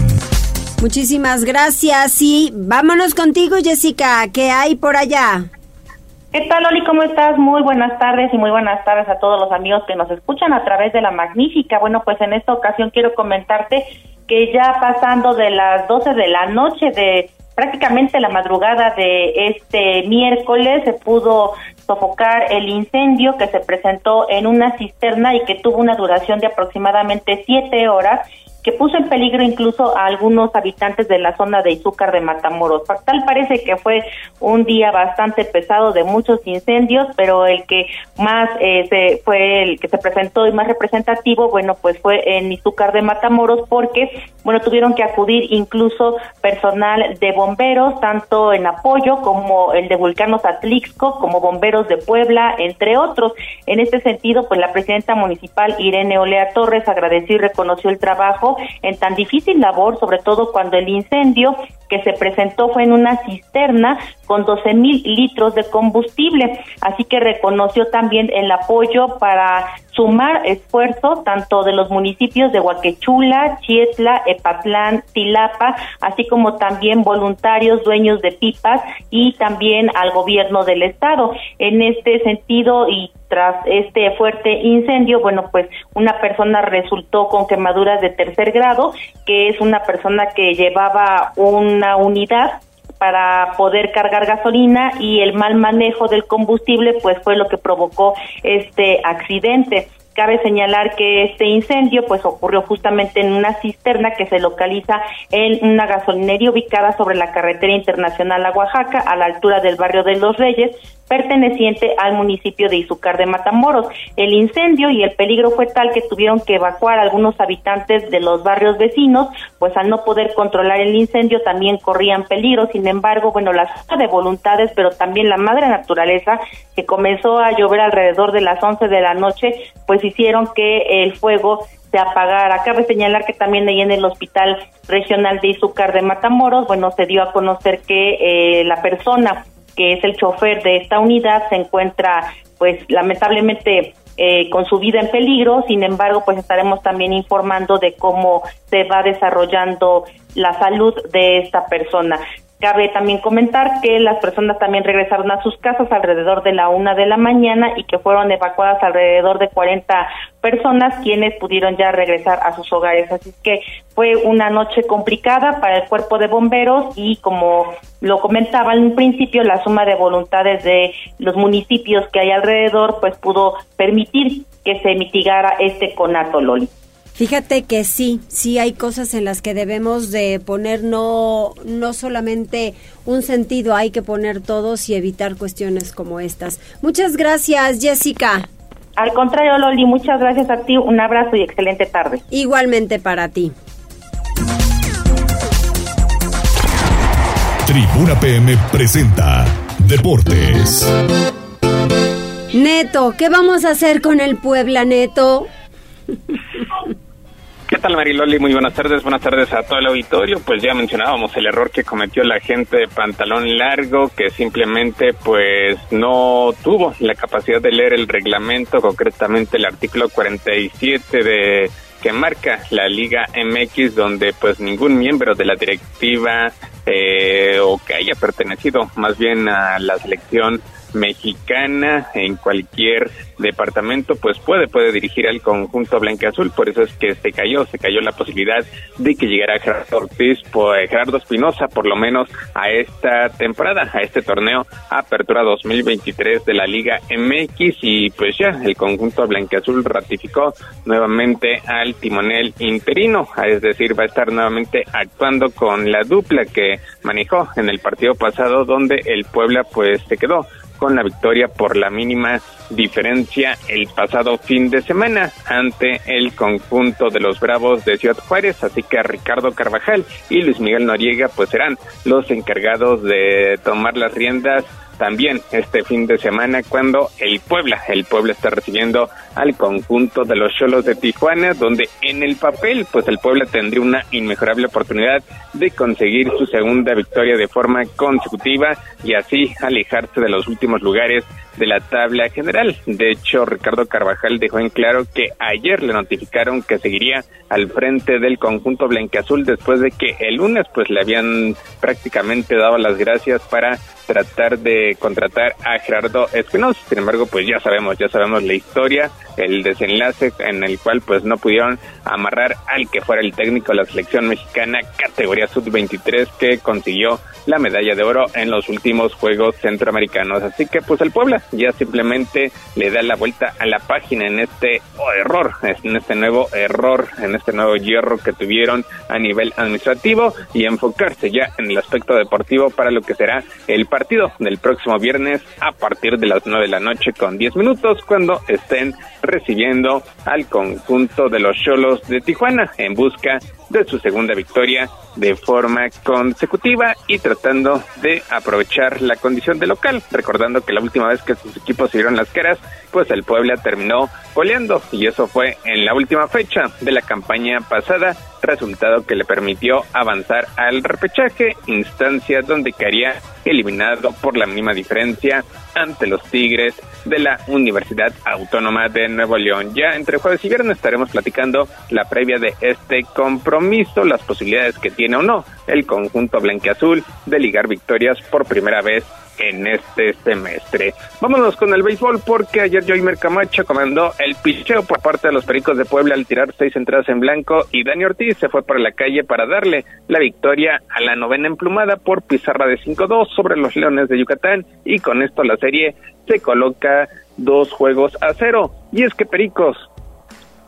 [SPEAKER 1] Muchísimas gracias y vámonos contigo, Jessica. ¿Qué hay por allá?
[SPEAKER 17] ¿Qué tal, Loli? ¿Cómo estás? Muy buenas tardes y muy buenas tardes a todos los amigos que nos escuchan a través de la magnífica. Bueno, pues en esta ocasión quiero comentarte que ya pasando de las 12 de la noche de prácticamente la madrugada de este miércoles se pudo sofocar el incendio que se presentó en una cisterna y que tuvo una duración de aproximadamente siete horas que puso en peligro incluso a algunos habitantes de la zona de Izúcar de Matamoros. Tal parece que fue un día bastante pesado de muchos incendios, pero el que más eh, se, fue el que se presentó y más representativo, bueno, pues fue en Izúcar de Matamoros porque, bueno, tuvieron que acudir incluso personal de bomberos, tanto en apoyo como el de Vulcanos Atlixco, como bomberos de Puebla, entre otros. En este sentido, pues la presidenta municipal Irene Olea Torres agradeció y reconoció el trabajo en tan difícil labor, sobre todo cuando el incendio que se presentó fue en una cisterna con 12 mil litros de combustible. Así que reconoció también el apoyo para sumar esfuerzos tanto de los municipios de Huaquechula, Chietla, Epatlán, Tilapa, así como también voluntarios dueños de pipas y también al gobierno del estado. En este sentido y tras este fuerte incendio, bueno, pues una persona resultó con quemaduras de tercer grado, que es una persona que llevaba una unidad para poder cargar gasolina y el mal manejo del combustible pues fue lo que provocó este accidente. Cabe señalar que este incendio pues ocurrió justamente en una cisterna que se localiza en una gasolinería ubicada sobre la carretera internacional a Oaxaca a la altura del barrio de Los Reyes, perteneciente al municipio de Izúcar de Matamoros. El incendio y el peligro fue tal que tuvieron que evacuar a algunos habitantes de los barrios vecinos, pues al no poder controlar el incendio también corrían peligro. Sin embargo, bueno, la falta de voluntades, pero también la madre naturaleza, que comenzó a llover alrededor de las 11 de la noche, pues hicieron que el fuego se apagara. Cabe señalar que también ahí en el Hospital Regional de Izúcar de Matamoros, bueno, se dio a conocer que eh, la persona que es el chofer de esta unidad, se encuentra pues lamentablemente eh, con su vida en peligro, sin embargo pues estaremos también informando de cómo se va desarrollando la salud de esta persona. Cabe también comentar que las personas también regresaron a sus casas alrededor de la una de la mañana y que fueron evacuadas alrededor de 40 personas quienes pudieron ya regresar a sus hogares. Así que fue una noche complicada para el cuerpo de bomberos y como lo comentaba en un principio, la suma de voluntades de los municipios que hay alrededor pues pudo permitir que se mitigara este conato, Loli.
[SPEAKER 1] Fíjate que sí, sí hay cosas en las que debemos de poner no, no solamente un sentido, hay que poner todos y evitar cuestiones como estas. Muchas gracias, Jessica.
[SPEAKER 17] Al contrario, Loli, muchas gracias a ti, un abrazo y excelente tarde.
[SPEAKER 1] Igualmente para ti.
[SPEAKER 3] Tribuna PM presenta Deportes.
[SPEAKER 1] Neto, ¿qué vamos a hacer con el Puebla, Neto?
[SPEAKER 18] ¿Qué tal Mariloli? Muy buenas tardes, buenas tardes a todo el auditorio. Pues ya mencionábamos el error que cometió la gente de pantalón largo, que simplemente pues no tuvo la capacidad de leer el reglamento, concretamente el artículo 47 de que marca la Liga MX, donde pues ningún miembro de la directiva eh, o que haya pertenecido más bien a la selección mexicana en cualquier departamento pues puede puede dirigir al conjunto azul. Por eso es que se cayó se cayó la posibilidad de que llegara Gerardo Ortiz pues, Gerardo Espinosa por lo menos a esta temporada a este torneo Apertura 2023 de la Liga MX y pues ya el conjunto azul ratificó nuevamente al timonel interino. Es decir va a estar nuevamente actuando con la dupla que manejó en el partido pasado donde el Puebla pues se quedó con la victoria por la mínima diferencia el pasado fin de semana ante el conjunto de los Bravos de Ciudad Juárez, así que Ricardo Carvajal y Luis Miguel Noriega pues serán los encargados de tomar las riendas también este fin de semana cuando el Puebla, el Puebla está recibiendo al conjunto de los Cholos de Tijuana, donde en el papel, pues el Puebla tendría una inmejorable oportunidad de conseguir su segunda victoria de forma consecutiva y así alejarse de los últimos lugares de la tabla general. De hecho, Ricardo Carvajal dejó en claro que ayer le notificaron que seguiría al frente del conjunto blanqueazul después de que el lunes pues le habían prácticamente dado las gracias para tratar de contratar a Gerardo Espinosa. Sin embargo, pues ya sabemos, ya sabemos la historia, el desenlace en el cual pues no pudieron amarrar al que fuera el técnico de la selección mexicana categoría sub-23 que consiguió la medalla de oro en los últimos Juegos Centroamericanos. Así que pues el Puebla ya simplemente le da la vuelta a la página en este error, en este nuevo error, en este nuevo hierro que tuvieron a nivel administrativo y enfocarse ya en el aspecto deportivo para lo que será el partido del próximo viernes a partir de las 9 de la noche con 10 minutos cuando estén recibiendo al conjunto de los Cholos de Tijuana en busca de su segunda victoria de forma consecutiva y tratando de aprovechar la condición de local, recordando que la última vez que sus equipos se dieron las caras, pues el Puebla terminó goleando y eso fue en la última fecha de la campaña pasada, resultado que le permitió avanzar al repechaje, instancia donde quedaría eliminado por la mínima diferencia ante los Tigres de la Universidad Autónoma de Nuevo León. Ya entre jueves y viernes estaremos platicando la previa de este compromiso, las posibilidades que tiene o no el conjunto blanqueazul de ligar victorias por primera vez en este semestre. Vámonos con el béisbol porque ayer Joymer Camacho comandó el picheo por parte de los Pericos de Puebla al tirar seis entradas en blanco y Dani Ortiz se fue por la calle para darle la victoria a la novena emplumada por pizarra de 5-2 sobre los Leones de Yucatán y con esto la serie se coloca dos juegos a cero. Y es que Pericos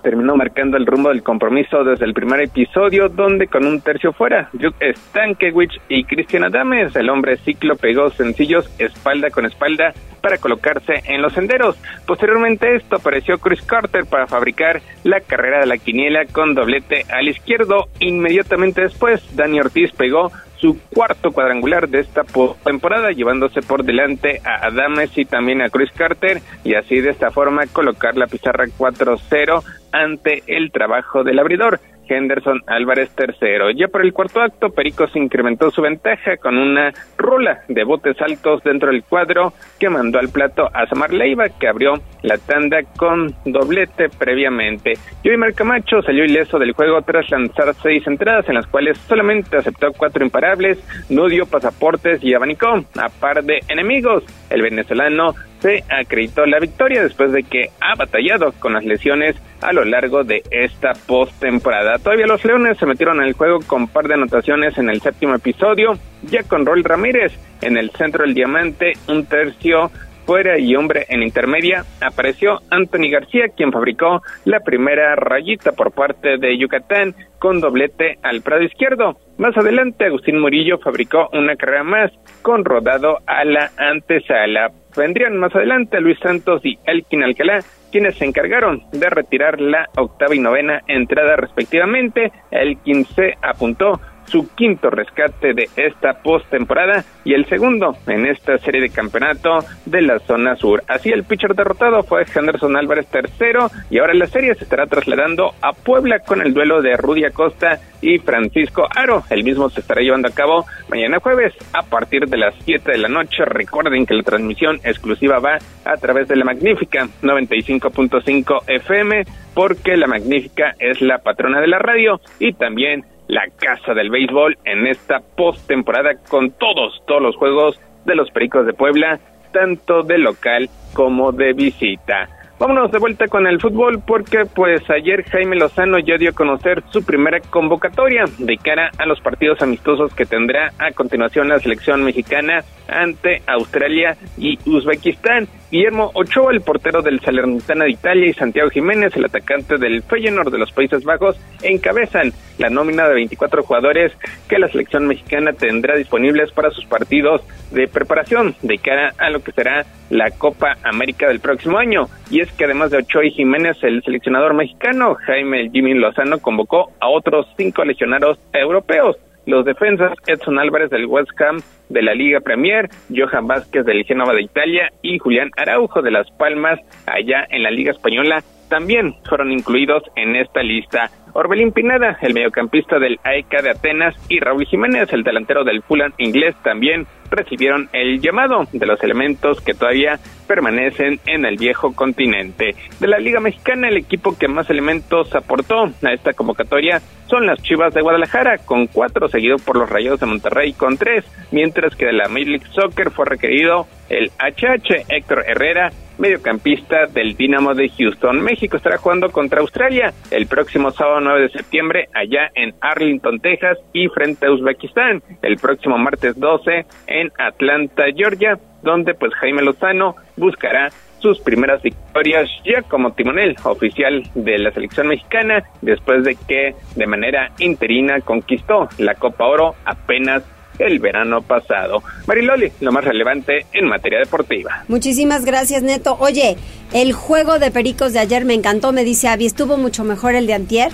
[SPEAKER 18] terminó marcando el rumbo del compromiso desde el primer episodio, donde con un tercio fuera, Juk Stankiewicz y Cristian Adames, el hombre ciclo pegó sencillos espalda con espalda para colocarse en los senderos. Posteriormente esto apareció Chris Carter para fabricar la carrera de la quiniela con doblete al izquierdo. Inmediatamente después, Dani Ortiz pegó su cuarto cuadrangular de esta temporada, llevándose por delante a Adames y también a Chris Carter, y así de esta forma colocar la pizarra 4-0 ante el trabajo del abridor. Henderson Álvarez tercero. Ya por el cuarto acto, Pericos incrementó su ventaja con una rola de botes altos dentro del cuadro que mandó al plato a Samar Leiva, que abrió la tanda con doblete previamente. Joey Camacho salió ileso del juego tras lanzar seis entradas en las cuales solamente aceptó cuatro imparables, no dio pasaportes y abanicó a par de enemigos. El venezolano se acreditó la victoria después de que ha batallado con las lesiones a lo largo de esta postemporada. Todavía los Leones se metieron el juego con par de anotaciones en el séptimo episodio, ya con Rol Ramírez en el centro del diamante, un tercio fuera y hombre en intermedia, apareció Anthony García, quien fabricó la primera rayita por parte de Yucatán con doblete al prado izquierdo. Más adelante, Agustín Murillo fabricó una carrera más con rodado a la antesala. Vendrían más adelante Luis Santos y Elkin Alcalá, quienes se encargaron de retirar la octava y novena entrada respectivamente. Elkin se apuntó su quinto rescate de esta postemporada y el segundo en esta serie de campeonato de la zona sur. Así el pitcher derrotado fue Henderson Álvarez tercero y ahora la serie se estará trasladando a Puebla con el duelo de Rudy Acosta y Francisco Aro. El mismo se estará llevando a cabo mañana jueves a partir de las 7 de la noche. Recuerden que la transmisión exclusiva va a través de la Magnífica 95.5 FM porque la Magnífica es la patrona de la radio y también la casa del béisbol en esta postemporada con todos, todos los juegos de los Pericos de Puebla, tanto de local como de visita. Vámonos de vuelta con el fútbol porque pues ayer Jaime Lozano ya dio a conocer su primera convocatoria de cara a los partidos amistosos que tendrá a continuación la selección mexicana ante Australia y Uzbekistán. Guillermo Ochoa, el portero del Salernitana de Italia, y Santiago Jiménez, el atacante del Feyenoord de los Países Bajos, encabezan la nómina de 24 jugadores que la selección mexicana tendrá disponibles para sus partidos de preparación de cara a lo que será la Copa América del próximo año. Y que además de Ochoa y Jiménez, el seleccionador mexicano Jaime Jimmy Lozano convocó a otros cinco legionarios europeos los defensas Edson Álvarez del West Ham de la Liga Premier, Johan Vázquez del Génova de Italia y Julián Araujo de Las Palmas allá en la Liga Española también fueron incluidos en esta lista. Orbelín Pineda, el mediocampista del AEK de Atenas, y Raúl Jiménez, el delantero del Fulham inglés, también recibieron el llamado de los elementos que todavía permanecen en el viejo continente. De la Liga Mexicana, el equipo que más elementos aportó a esta convocatoria son las Chivas de Guadalajara, con cuatro, seguido por los Rayos de Monterrey con tres, mientras que de la Major League Soccer fue requerido el HH Héctor Herrera, mediocampista del Dinamo de Houston. México estará jugando contra Australia el próximo sábado 9 de septiembre allá en Arlington, Texas y frente a Uzbekistán el próximo martes 12 en Atlanta, Georgia, donde pues Jaime Lozano buscará sus primeras victorias ya como timonel oficial de la selección mexicana después de que de manera interina conquistó la Copa Oro apenas el verano pasado. Mariloli, lo más relevante en materia deportiva.
[SPEAKER 1] Muchísimas gracias, Neto. Oye, el juego de Pericos de ayer me encantó, me dice Avi, estuvo mucho mejor el de Antier.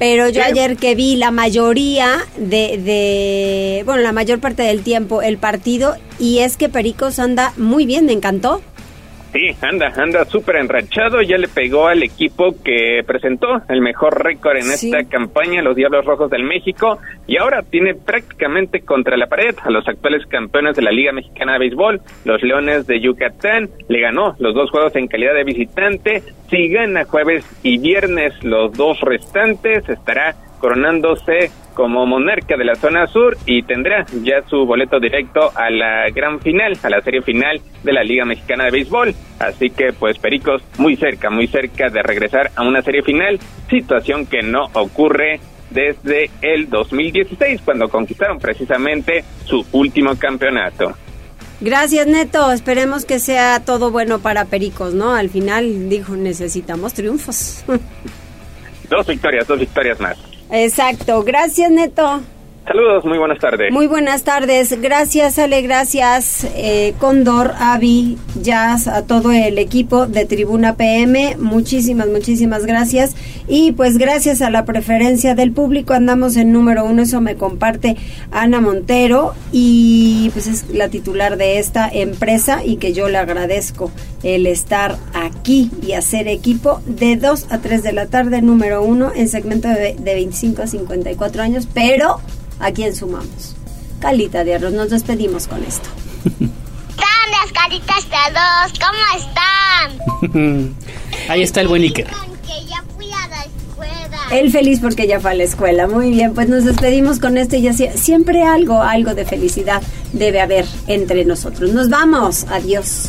[SPEAKER 1] Pero yo ayer que vi la mayoría de, de, bueno, la mayor parte del tiempo el partido, y es que Pericos anda muy bien, me encantó.
[SPEAKER 18] Sí, anda, anda súper enrachado, ya le pegó al equipo que presentó el mejor récord en esta campaña, los Diablos Rojos del México, y ahora tiene prácticamente contra la pared a los actuales campeones de la Liga Mexicana de Béisbol, los Leones de Yucatán, le ganó los dos juegos en calidad de visitante, si gana jueves y viernes los dos restantes, estará coronándose como monarca de la zona sur y tendrá ya su boleto directo a la gran final, a la serie final de la Liga Mexicana de Béisbol. Así que pues Pericos muy cerca, muy cerca de regresar a una serie final, situación que no ocurre desde el 2016 cuando conquistaron precisamente su último campeonato.
[SPEAKER 1] Gracias, Neto. Esperemos que sea todo bueno para Pericos, ¿no? Al final dijo, necesitamos triunfos.
[SPEAKER 18] Dos victorias, dos victorias más.
[SPEAKER 1] Exacto. Gracias, Neto.
[SPEAKER 18] Saludos, muy buenas tardes.
[SPEAKER 1] Muy buenas tardes. Gracias, Ale. Gracias, eh, Condor, Avi, Jazz, a todo el equipo de Tribuna PM. Muchísimas, muchísimas gracias. Y pues gracias a la preferencia del público andamos en número uno. Eso me comparte Ana Montero y pues es la titular de esta empresa y que yo le agradezco el estar aquí y hacer equipo de 2 a 3 de la tarde, número uno en segmento de, de 25 a 54 años, pero ¿A quién sumamos? Calita de arroz, nos despedimos con esto.
[SPEAKER 16] están las caritas de arroz? ¿Cómo están?
[SPEAKER 2] Ahí está el buen Iker.
[SPEAKER 1] Él feliz porque ya fue a la escuela. Muy bien, pues nos despedimos con esto y así. Siempre algo, algo de felicidad debe haber entre nosotros. Nos vamos. Adiós.